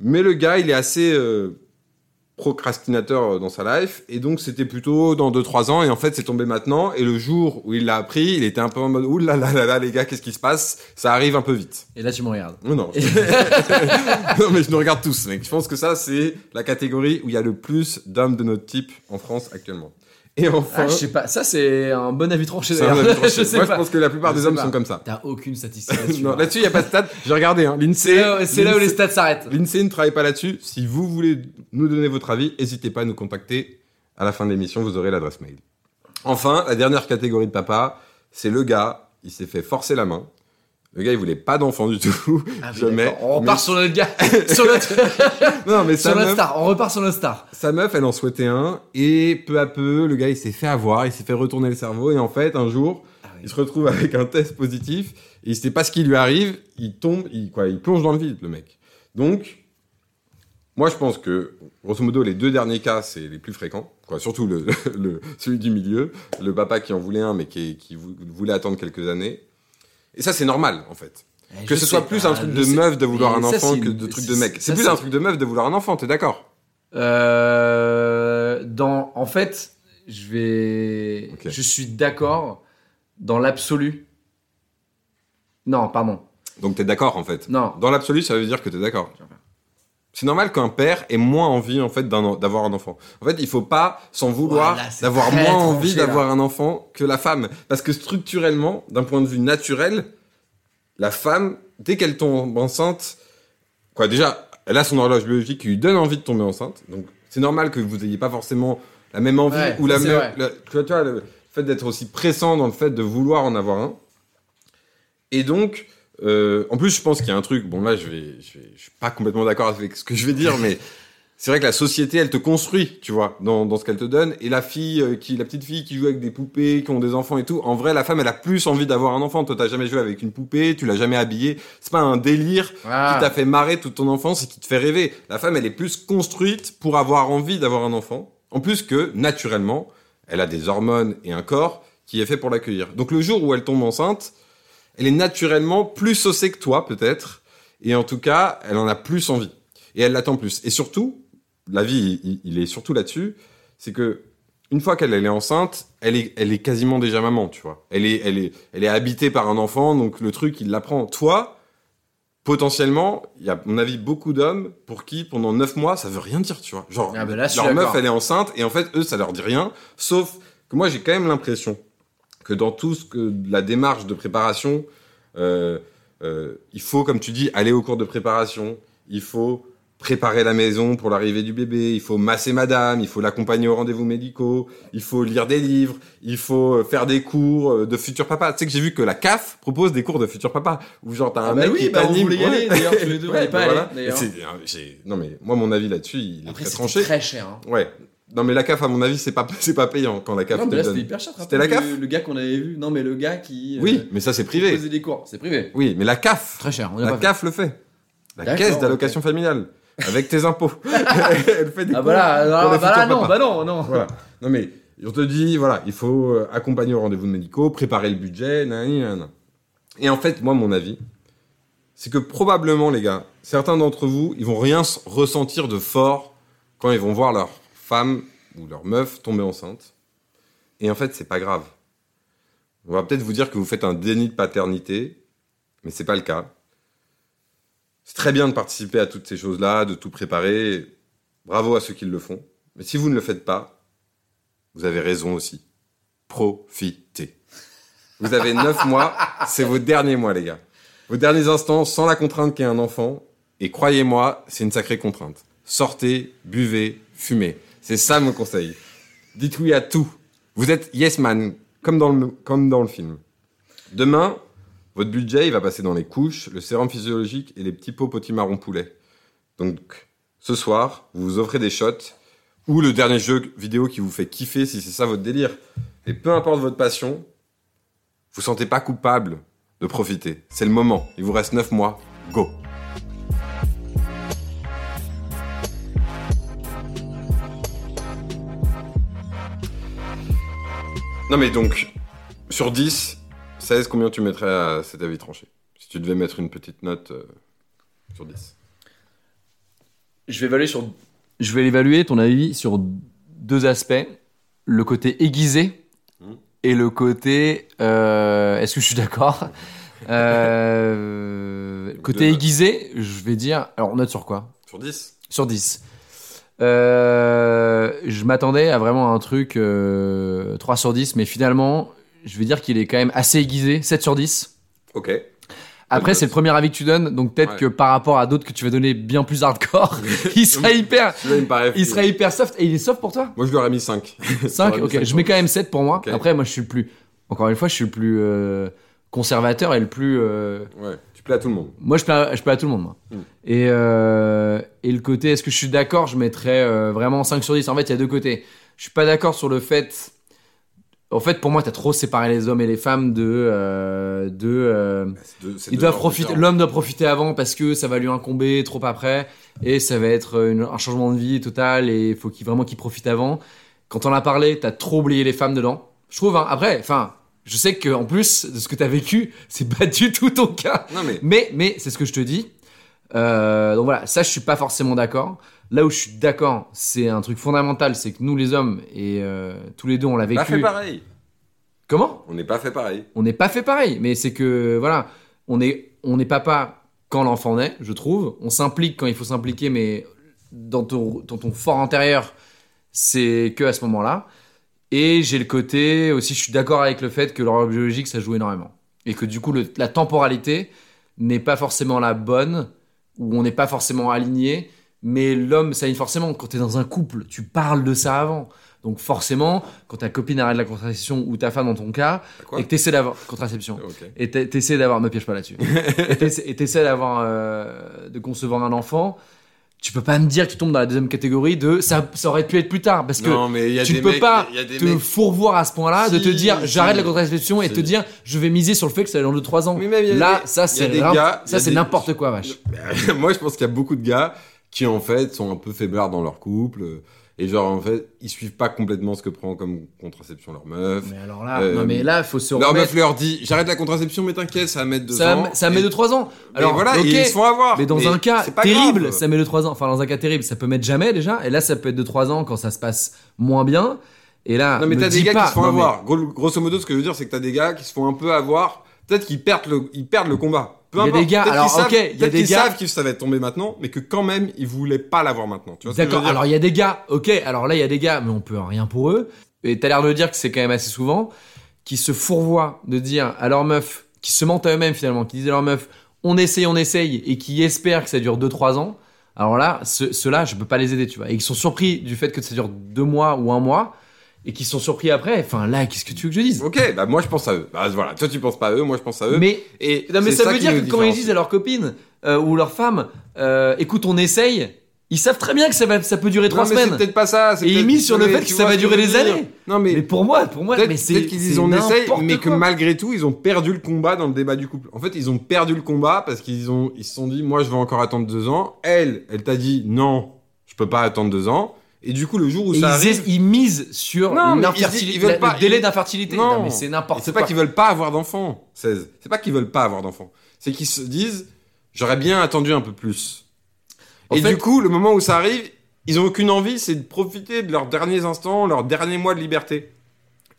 mais le gars, il est assez euh, procrastinateur dans sa life, et donc c'était plutôt dans 2-3 ans, et en fait c'est tombé maintenant, et le jour où il l'a appris, il était un peu en mode, ouh là là là là, les gars, qu'est-ce qui se passe? Ça arrive un peu vite. Et là, tu me regardes. Non, non. non, mais je nous regarde tous, mec. Je pense que ça, c'est la catégorie où il y a le plus d'hommes de notre type en France actuellement. Et enfin, Ah, je sais pas. Ça, c'est un bon avis tranché. d'ailleurs. Moi, je pense que la plupart Je des hommes pas. sont comme ça. T'as aucune statistique là-dessus. non, hein. là-dessus, il n'y a pas de stats. J'ai regardé, hein. L'INSEE. c'est là où les l'INSEE- stats s'arrêtent. L'INSEE ne travaille pas là-dessus. Si vous voulez nous donner votre avis, n'hésitez pas à nous contacter. À la fin de l'émission, vous aurez l'adresse mail. Enfin, la dernière catégorie de papa, c'est le gars, il s'est fait forcer la main. Le gars, il voulait pas d'enfant du tout. Ah Jamais. On repart Mais- sur notre gars. sur notre, Non, mais sur sa notre meuf, star. On repart sur notre star. sa meuf, elle en souhaitait un. Et peu à peu, le gars, il s'est fait avoir, il s'est fait retourner le cerveau. Et en fait, un jour, Ah oui. il se retrouve avec un test positif. Et il sait pas ce qui lui arrive. Il tombe, il, quoi, il plonge dans le vide, le mec. Donc, moi, je pense que, grosso modo, les deux derniers cas, c'est les plus fréquents. Quoi, surtout le, le, celui du milieu. Le papa qui en voulait un, mais qui, qui vou- voulait attendre quelques années. Et ça, c'est normal, en fait. Eh, Que ce soit plus pas, un truc de sais- meuf de vouloir Mais un enfant que de truc de mec. C'est plus un truc de meuf de vouloir un enfant, t'es d'accord? Euh, dans, en fait, je vais, je suis d'accord dans l'absolu. Non, pardon. Donc t'es d'accord, en fait. Non. Dans l'absolu, ça veut dire que t'es d'accord. C'est normal qu'un père ait moins envie en fait d'avoir un enfant. En fait, il faut pas s'en vouloir Voilà, d'avoir moins envie d'avoir un enfant que la femme, parce que structurellement, d'un point de vue naturel, la femme, dès qu'elle tombe enceinte, quoi, déjà, elle a son horloge biologique qui lui donne envie de tomber enceinte. Donc, c'est normal que vous ayez pas forcément la même envie Ouais, ou la même, la- tu vois, tu vois, le fait d'être aussi pressant dans le fait de vouloir en avoir un. Et donc, euh, en plus, je pense qu'il y a un truc. Bon, là, je vais, je vais, je suis pas complètement d'accord avec ce que je vais dire, mais c'est vrai que la société, elle te construit, tu vois, dans, dans ce qu'elle te donne. Et la fille, euh, qui, la petite fille qui joue avec des poupées, qui ont des enfants et tout, en vrai, la femme, elle a plus envie d'avoir un enfant. Toi, t'as jamais joué avec une poupée, tu l'as jamais habillée. C'est pas un délire Ah. qui t'a fait marrer toute ton enfance et qui te fait rêver. La femme, elle est plus construite pour avoir envie d'avoir un enfant. En plus que, naturellement, elle a des hormones et un corps qui est fait pour l'accueillir. Donc le jour où elle tombe enceinte, elle est naturellement plus saucée que toi, peut-être. Et en tout cas, elle en a plus envie. Et elle l'attend plus. Et surtout, la vie, il, il est surtout là-dessus, c'est que une fois qu'elle elle est enceinte, elle est, elle est quasiment déjà maman, tu vois. Elle est, elle est, elle est habitée par un enfant, donc le truc, il l'apprend. Toi, potentiellement, il y a, à mon avis, beaucoup d'hommes pour qui, pendant neuf mois, ça veut rien dire, tu vois. Genre, Ah là, suis leur meuf, elle est enceinte, et en fait, eux, ça leur dit rien, sauf que moi, j'ai quand même l'impression que dans tout ce que la démarche de préparation, euh, euh, il faut, comme tu dis, aller au cours de préparation, il faut préparer la maison pour l'arrivée du bébé, il faut masser madame, il faut l'accompagner aux rendez-vous médicaux, il faut lire des livres, il faut euh, faire des cours euh, de futur papa. Tu sais que j'ai vu que la CAF propose des cours de futur papa, où genre t'as un Ah bah mec oui, qui bah on t'anime. voulait y aller, d'ailleurs, tous les deux, on est pas bah allés, voilà. j'ai- Non mais moi mon avis là-dessus, il est Après, très c'est tranché. très cher. Hein. Ouais. Non mais la CAF à mon avis c'est pas c'est pas payant quand la CAF Non, te mais là, donne. c'était hyper cher. C'était la CAF le, gars qu'on avait vu. Non, mais le gars qui. Oui, euh, mais ça c'est qui privé. faisait des cours. C'est privé. Oui, mais la CAF, Très cher. On la pas fait. CAF le fait. La caisse d'allocation familiale avec tes impôts. Elle fait des Ah cours bah là, pour alors, les bah là, non, bah non, non. Voilà. Non mais on te dit voilà, il faut euh, accompagner aux rendez-vous médicaux, préparer le budget, nanani, nanana. Et en fait, moi mon avis, c'est que probablement les gars, certains d'entre vous, ils vont rien ressentir de fort quand ils vont voir leur femme ou leur meuf tomber enceinte. Et en fait, c'est pas grave. On va peut-être vous dire que vous faites un déni de paternité, mais c'est pas le cas. C'est très bien de participer à toutes ces choses-là, de tout préparer. Bravo à ceux qui le font. Mais si vous ne le faites pas, vous avez raison aussi. Profitez. Vous avez neuf mois, c'est vos derniers mois, les gars. Vos derniers instants sans la contrainte qu'est un enfant. Et croyez-moi, c'est une sacrée contrainte. Sortez, buvez, fumez. C'est ça mon conseil. Dites oui à tout. Vous êtes yes man, comme dans le, comme dans le film. Demain, votre budget, va passer dans les couches, le sérum physiologique et les petits pots potimarron poulet. Donc, ce soir, vous vous offrez des shots ou le dernier jeu vidéo qui vous fait kiffer si c'est ça votre délire. Et peu importe votre passion, vous sentez pas coupable de profiter. C'est le moment. Il vous reste 9 mois. Go Non mais donc, sur 10, 16, combien tu mettrais à cet avis tranché? Si tu devais mettre une petite note euh, sur 10. Je vais évaluer sur. Je vais l'évaluer ton avis sur deux aspects le côté aiguisé Mhm. et le côté. euh, Est-ce que je suis d'accord? Euh, Côté aiguisé, je vais dire. Alors on note sur quoi? Sur 10 Sur 10. Euh, je m'attendais à vraiment un truc euh, 3 sur 10, mais finalement, je vais dire qu'il est quand même assez aiguisé, 7 sur 10. Ok. Après, c'est le premier avis que tu donnes, donc peut-être Ouais. que par rapport à d'autres que tu vas donner bien plus hardcore, il sera hyper, il sera hyper soft. Et il est soft pour toi? Moi, je lui aurais mis 5. 5 Ok, je mets quand même 7 pour moi. Après, moi, je suis le plus. Encore une fois, je suis le plus euh, conservateur et le plus. euh, Ouais, plais à tout le monde. Moi, je plais, je plais à tout le monde. Moi. Mm. Et, euh, et le côté, est-ce que je suis d'accord Je mettrais euh, vraiment 5 sur 10. En fait, il y a deux côtés. Je suis pas d'accord sur le fait. En fait, pour moi, t'as trop séparé les hommes et les femmes de. euh, de C'est deux- ils doivent profiter. L'homme doit profiter avant parce que ça va lui incomber trop après et ça va être une- un changement de vie total et il faut qu'il vraiment qu'il profite avant. Quand on a parlé, t'as trop oublié les femmes dedans. Je trouve. Hein, après, enfin, je sais que en plus de ce que t'as vécu, c'est pas du tout ton cas. Non, mais. Mais, mais c'est ce que je te dis. Euh, donc voilà, ça je suis pas forcément d'accord. Là où je suis d'accord, c'est un truc fondamental, c'est que nous les hommes et euh, tous les deux on l'a Pas fait vécu. pareil. Comment? On n'est pas fait pareil. On n'est pas fait pareil, mais c'est que voilà, on est on est papa quand l'enfant naît, je trouve. On s'implique quand il faut s'impliquer, mais dans ton dans ton fort intérieur, c'est que à ce moment-là. Et j'ai le côté aussi, je suis d'accord avec le fait que l'horloge biologique ça joue énormément et que du coup le- la temporalité n'est pas forcément la bonne ou on n'est pas forcément aligné. Mais l'homme, ça aligne forcément. Quand tu es dans un couple, tu parles de ça avant. Donc forcément, quand ta copine arrête la contraception ou ta femme dans ton cas, Quoi et que t'essaies d'avoir contraception, Ok. et t'es- t'essaies d'avoir, me piège pas là-dessus, et t'essaies- et t'essaies d'avoir, euh, de concevoir un enfant, tu peux pas me dire que tu tombes dans la deuxième catégorie de ça, ça aurait pu être plus tard parce que Non, mais il y a tu ne peux mecs- pas il y a des te mecs- fourvoir à ce point-là, de te dire si. j'arrête la contraception et te dire je vais miser sur le fait que ça va dans 2-3 ans. Oui, mais Là, des- ça c'est ça c'est des- n'importe quoi, vache. Moi, je pense qu'il y a beaucoup de gars qui, en fait, sont un peu faiblards dans leur couple. Et genre, en fait, ils suivent pas complètement ce que prend comme contraception leur meuf. Mais alors là, Euh, non mais là, faut se Leur remettre. meuf leur dit J'arrête la contraception, mais t'inquiète, ça va mettre deux Ça, ans. ça met Et- 2-3 ans. mais Alors voilà, et ils se font avoir. Mais dans Mais un cas terrible, grave. ça met de 3 ans. Enfin, dans un cas terrible, ça peut mettre jamais déjà. Et là, ça peut être de 3 ans quand ça se passe moins bien. Et là, Non, mais t'as des gars pas- qui se font non, avoir. Gros- grosso modo, ce que je veux dire, c'est que t'as des gars qui se font un peu avoir. Peut-être qu'ils perdent le, ils perdent le combat. Peu Il y a des gars- alors, savent- ok, il y a des gars- savent que ça va tomber maintenant, mais que quand même, ils voulaient pas l'avoir maintenant. D'accord. Alors il y a des gars. Ok. Alors là, il y a des gars, mais on peut rien pour eux. Et t'as l'air de dire que c'est quand même assez souvent qui se fourvoient de dire à leur meuf, qui se mentent à eux-mêmes finalement, qui disent à leur meuf, on essaye, on essaye, et qui espèrent que ça dure 2-3 ans. Alors là, ce- ceux-là, je peux pas les aider, tu vois. Et qui sont surpris du fait que ça dure 2 mois ou un mois, et qui sont surpris après. Enfin là, qu'est-ce que tu veux que je dise? Ok, bah moi je pense à eux. Bah voilà, toi tu penses pas à eux, moi je pense à eux. Mais et Non mais ça, veut dire que quand ils disent à leurs copines euh, ou leurs femmes, euh, écoute, on essaye, ils savent très bien que ça, va, ça peut durer trois mais c'est semaines. peut-être pas ça. Et ils misent sur le fait que ça va durer des années. Non Mais mais pour moi, pour moi, peut-être mais c'est peut-être qu'ils disent on essaye, mais que malgré tout ils ont perdu le combat dans le débat du couple. En fait ils ont perdu le combat parce qu'ils ont ils se sont dit moi je vais encore attendre deux ans. Elle, elle t'a dit non, je peux pas attendre deux ans. Et du coup le jour où Et ça ils, arrive, ils misent sur Non, mais ils l'infertilité, disent- ils veulent la- pas- le délai d'infertilité. Non, Non, mais c'est n'importe c'est quoi. pas qu'ils veulent pas avoir d'enfants. 16. C'est pas qu'ils veulent pas avoir d'enfants. C'est qu'ils se disent j'aurais bien attendu un peu plus. En Et fait- du coup, le moment où ça arrive, ils ont aucune envie, c'est de profiter de leurs derniers instants, leurs derniers mois de liberté.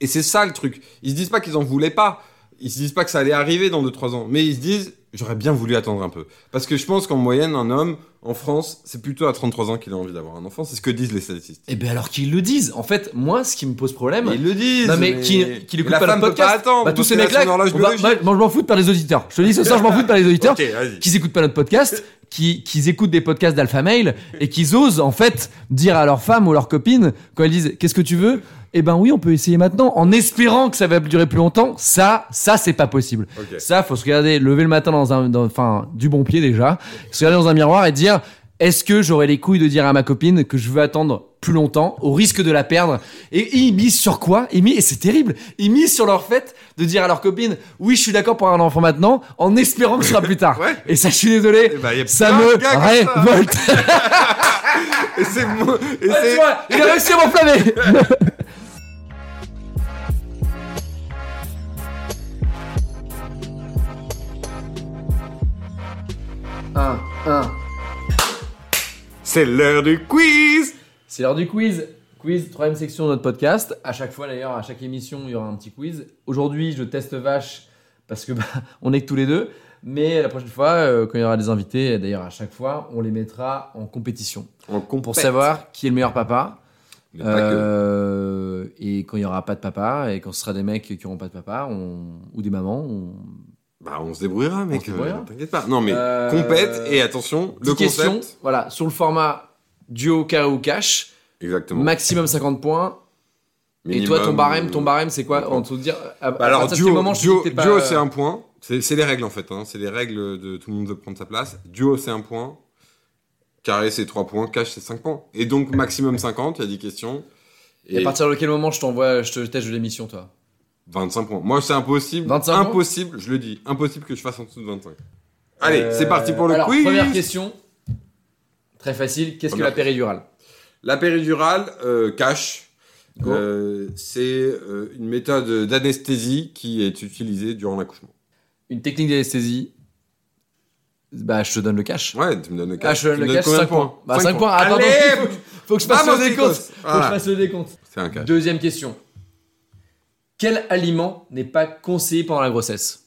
Et c'est ça le truc. Ils se disent pas qu'ils en voulaient pas. Ils se disent pas que ça allait arriver dans 2-3 ans. Mais ils se disent j'aurais bien voulu attendre un peu. Parce que je pense qu'en moyenne, un homme, en France, c'est plutôt à 33 ans qu'il a envie d'avoir un enfant. C'est ce que disent les statistiques. Et bien alors qu'ils le disent. En fait, moi, ce qui me pose problème. Mais ils le disent. Non mais, qui, qui mais écoute la pas femme peut pas podcast attendre. bah, tous ces mecs-là, moi, je m'en fous de par les auditeurs. Je te dis ce soir, je m'en fous de par les auditeurs. Ok, vas-y. qu'ils écoutent pas notre podcast, qui qu'ils écoutent des podcasts d'Alpha Mail et qu'ils osent en fait dire à leur femme ou leur copine quand elles disent qu'est-ce que tu veux? Eh ben oui, on peut essayer maintenant en espérant que ça va durer plus longtemps. Ça, ça c'est pas possible. Ok. Ça, faut se regarder, lever le matin dans un, enfin, du bon pied déjà, se regarder dans un miroir et dire est-ce que j'aurai les couilles de dire à ma copine que je veux attendre plus longtemps au risque de la perdre? Et ils misent sur quoi? Ils misent, et c'est terrible ils misent sur leur fait de dire à leur copine oui je suis d'accord pour avoir un enfant maintenant en espérant que ce sera plus tard Ouais. et ça je suis désolé Eh ben, ça me révolte Et c'est mo- et Ouais, c'est- tu vois, il a réussi à m'enflammer 1, 1. C'est l'heure du quiz C'est l'heure du quiz. Quiz, troisième section de notre podcast. À chaque fois d'ailleurs, à chaque émission, il y aura un petit quiz. Aujourd'hui, je teste vache parce que bah, on est que tous les deux. Mais la prochaine fois, euh, quand il y aura des invités, d'ailleurs à chaque fois, on les mettra en compétition En pour savoir qui est le meilleur papa. Mais pas que. Euh, et quand il y aura pas de papa et quand ce sera des mecs qui auront pas de papa on- ou des mamans, on... Bah, on se débrouillera, mec. euh, T'inquiète pas. Non, mais Euh, compète et attention, le concept. voilà, sur le format duo, carré ou cash, Exactement. maximum 50 points. Et toi, ton Minimum, barème, euh, ton barème, c'est quoi. On te dire. À, Bah alors, duo, moment duo, pas- c'est un point. C'est c'est les règles en fait. hein. C'est les règles de tout le monde veut prendre sa place. Duo, c'est un point. Carré, c'est 3 points. Cash, c'est 5 points. Et donc, maximum 50, il y a 10 questions. Et à partir de quel moment je t'envoie, je te teste de l'émission, toi? 25 points. Moi, c'est impossible. 25 points impossible, je le dis. Impossible que je fasse en dessous de 25. Allez, Euh, c'est parti pour le alors, quiz. Première question. Très facile. Qu'est-ce que la péridurale? La péridurale, euh, cash. Go. Euh, c'est euh, une méthode d'anesthésie qui est utilisée durant l'accouchement. Une technique d'anesthésie? Bah, je te donne le cash. Ouais, tu me donnes le Ah, cash. je te donne Tu le me donnes cash, combien 5 de points. Bah, Cinq 5 points. Attends, Allez attends, faut, faut que je fasse le décompte. chicos. Faut que Voilà. je fasse le décompte. C'est un cash. Deuxième question. Quel aliment n'est pas conseillé pendant la grossesse?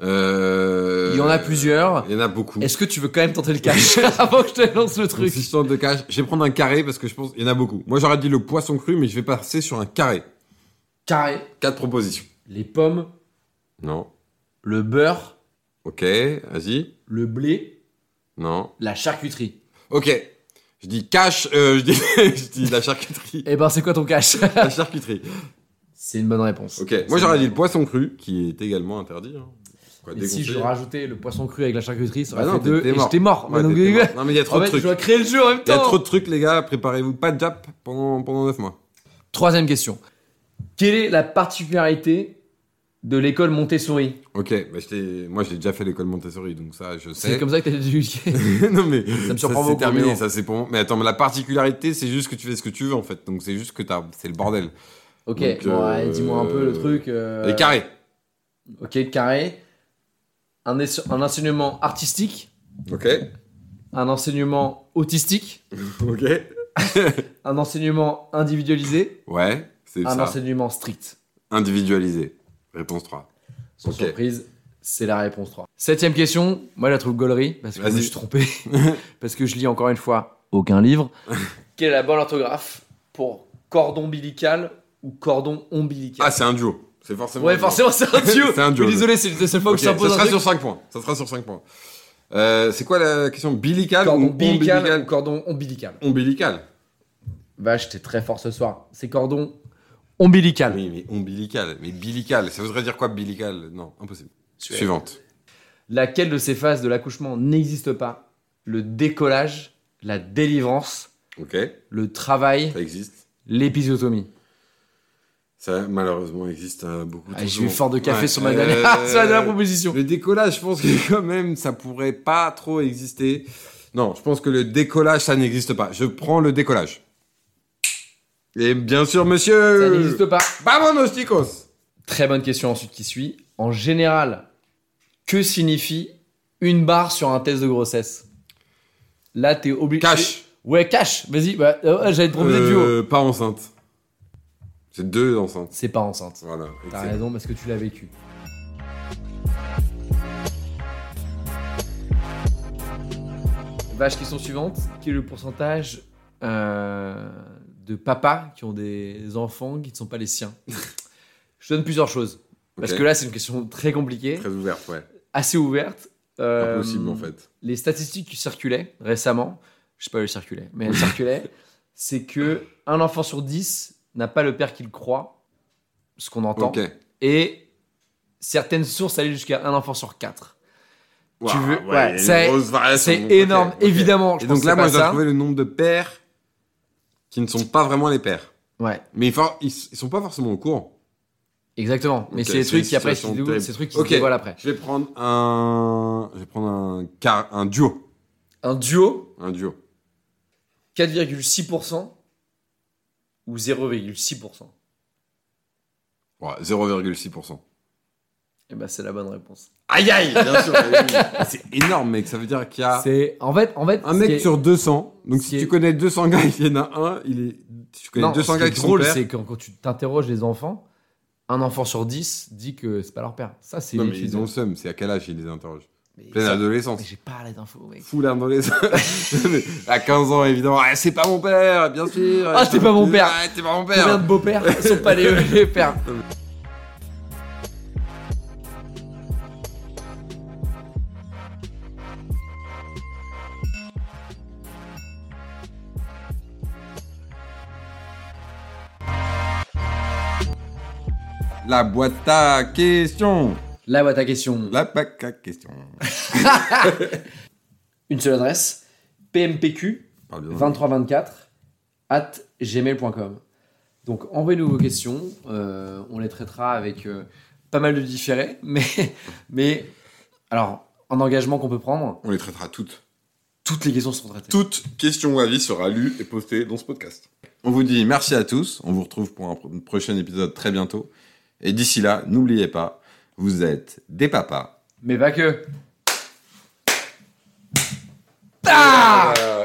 Euh, Il y en a plusieurs. Il y en a beaucoup. Est-ce que tu veux quand même tenter le cash avant que je te lance le truc? Si je tente de cash, je vais prendre un carré parce que je pense qu'il y en a beaucoup. Moi, j'aurais dit le poisson cru, mais je vais passer sur un carré. Carré. Quatre propositions. Les pommes, Non. le beurre, Ok, vas-y. le blé, Non. la charcuterie. Ok. Je dis cash, euh, je dis, je dis la charcuterie. Eh ben, c'est quoi ton cash? La charcuterie. C'est une bonne réponse. Ok. Moi, j'aurais dit le poisson cru, qui est également interdit. Hein. Quoi, Et si déconseillé. je rajoutais le poisson cru avec la charcuterie, ça aurait Bah non, fait deux t'es et mort. j'étais mort. Ouais, Donc, t'es mort. Non, mais il y a trop en de fait, trucs. je dois créer le jeu en même Il y a temps. trop de trucs, les gars. Préparez-vous pas de jap pendant, pendant 9 mois. Troisième question. Quelle est la particularité de l'école Montessori? Ok. Bah, je t'ai- moi, j'ai déjà fait l'école Montessori, donc ça, je sais. C'est comme ça que t'as dû non mais Ça me surprend c'est beaucoup, terminé, mais bon. ça c'est pour moi. Mais attends, mais la particularité, c'est juste que tu fais ce que tu veux en fait. Donc c'est juste que t'as, c'est le bordel. Ok, bon, euh, ouais, dis-moi un peu le truc. euh, Les carrés. Ok, carré. Un, un enseignement artistique, Ok. un enseignement autistique, Ok. un enseignement individualisé, Ouais, c'est un ça. enseignement strict. Individualisé. Réponse 3. Sans surprise, c'est la réponse 3. Septième question, moi je la trouve gaulerie, parce que je me suis trompé, parce que je lis encore une fois aucun livre. Quelle est la bonne orthographe pour cordon ombilical ou cordon ombilical Ah, c'est un duo. C'est forcément. Ouais, un duo. forcément, c'est un duo. C'est un duo, désolé, c'est la seule fois Ok, que je t'impose ça un sera truc. sur 5 points. Ça sera sur 5 points. Euh, c'est quoi la question Bilical Cordon ou ombilical, cordon ombilical. Ombilical. Vache, t'es très fort ce soir. C'est cordon ombilical. Oui, mais ombilical. Mais bilical. Ça voudrait dire quoi bilical? Non, impossible. Suivante. Laquelle de ces phases de l'accouchement n'existe pas? Le décollage, la délivrance, Ok. le travail, Ça existe. l'épisiotomie. Ça, malheureusement, existe euh, beaucoup Ah, J'ai eu fort de café Ouais, sur, ma euh, dernière... sur la dernière proposition. Le décollage, je pense que quand même, ça pourrait pas trop exister. Non, je pense que le décollage, ça n'existe pas. Je prends le décollage. Et bien sûr, monsieur. Ça n'existe pas. Vámonos, chicos. Très bonne question ensuite qui suit. En général, que signifie une barre sur un test de grossesse? Là, t'es obligé. Cash. Ouais, cash. Vas-y. Bah, euh, J'allais te proposer le duo. Euh, pas enceinte. C'est deux enceintes. C'est pas enceinte. Voilà. T'as raison parce que tu l'as vécu. Vache question suivante. Quel est le pourcentage euh, de papas qui ont des enfants qui ne sont pas les siens Je donne plusieurs choses. Parce que là, c'est une question très compliquée, Très ouverte, ouais. assez ouverte. Euh, Impossible, en fait. Les statistiques qui circulaient récemment, je sais pas où elles circulaient, mais elles circulaient, c'est que un enfant sur dix n'a pas le père qu'il croit, ce qu'on entend. Et certaines sources allaient jusqu'à un enfant sur quatre. Waouh, veux- ouais, c'est- énorme, évidemment. Je Et pense donc là, moi, je dois trouver le nombre de pères qui ne sont pas vraiment les pères. Ouais, Mais ils, ils, sont pas forcément au courant. exactement. Mais c'est des trucs qui après, c'est des trucs qui se dévoilent après. Je vais prendre un, je vais prendre un car, un duo, Un duo, un duo. 4,6% ou 0,6%. Ouais, 0,6%. Et bah, c'est la bonne réponse. Aïe aïe Bien sûr. oui. C'est énorme, mec. Ça veut dire qu'il y a C'est en fait, en fait, un ce mec qui est- sur 200. Donc ce si qui est- tu connais 200 gars, il y en a un, il est. Si tu connais Non, 200 ce gars qui est qui drôle, sont pères, c'est quand, quand tu t'interroges les enfants, un enfant sur 10 dit que c'est pas leur père. Ça, c'est Non, mais ils ont le seum. C'est à quel âge ils les interrogent? Pleine adolescence. J'ai pas les infos, mec. Full adolescence. à 15 ans, évidemment. Ah, c'est pas mon père, bien sûr. Ah, t'es pas mon père. Ah, t'es pas mon Combien père. de beaux-pères sont pas les, les pères La boîte à questions. Là, bah, ta question. La boîte à questions. Une seule adresse pmpq Parle bien. 2324 at gmail.com. Donc envoyez-nous vos questions, euh, on les traitera avec euh, pas mal de différés, mais, mais alors un engagement qu'on peut prendre, On les traitera toutes. toutes les questions seront traitées. Toute question ou avis sera lue et postée dans ce podcast. On vous dit merci à tous. On vous retrouve pour un pro- prochain épisode très bientôt. Et d'ici là, n'oubliez pas, vous êtes des papas. Mais pas que. Ah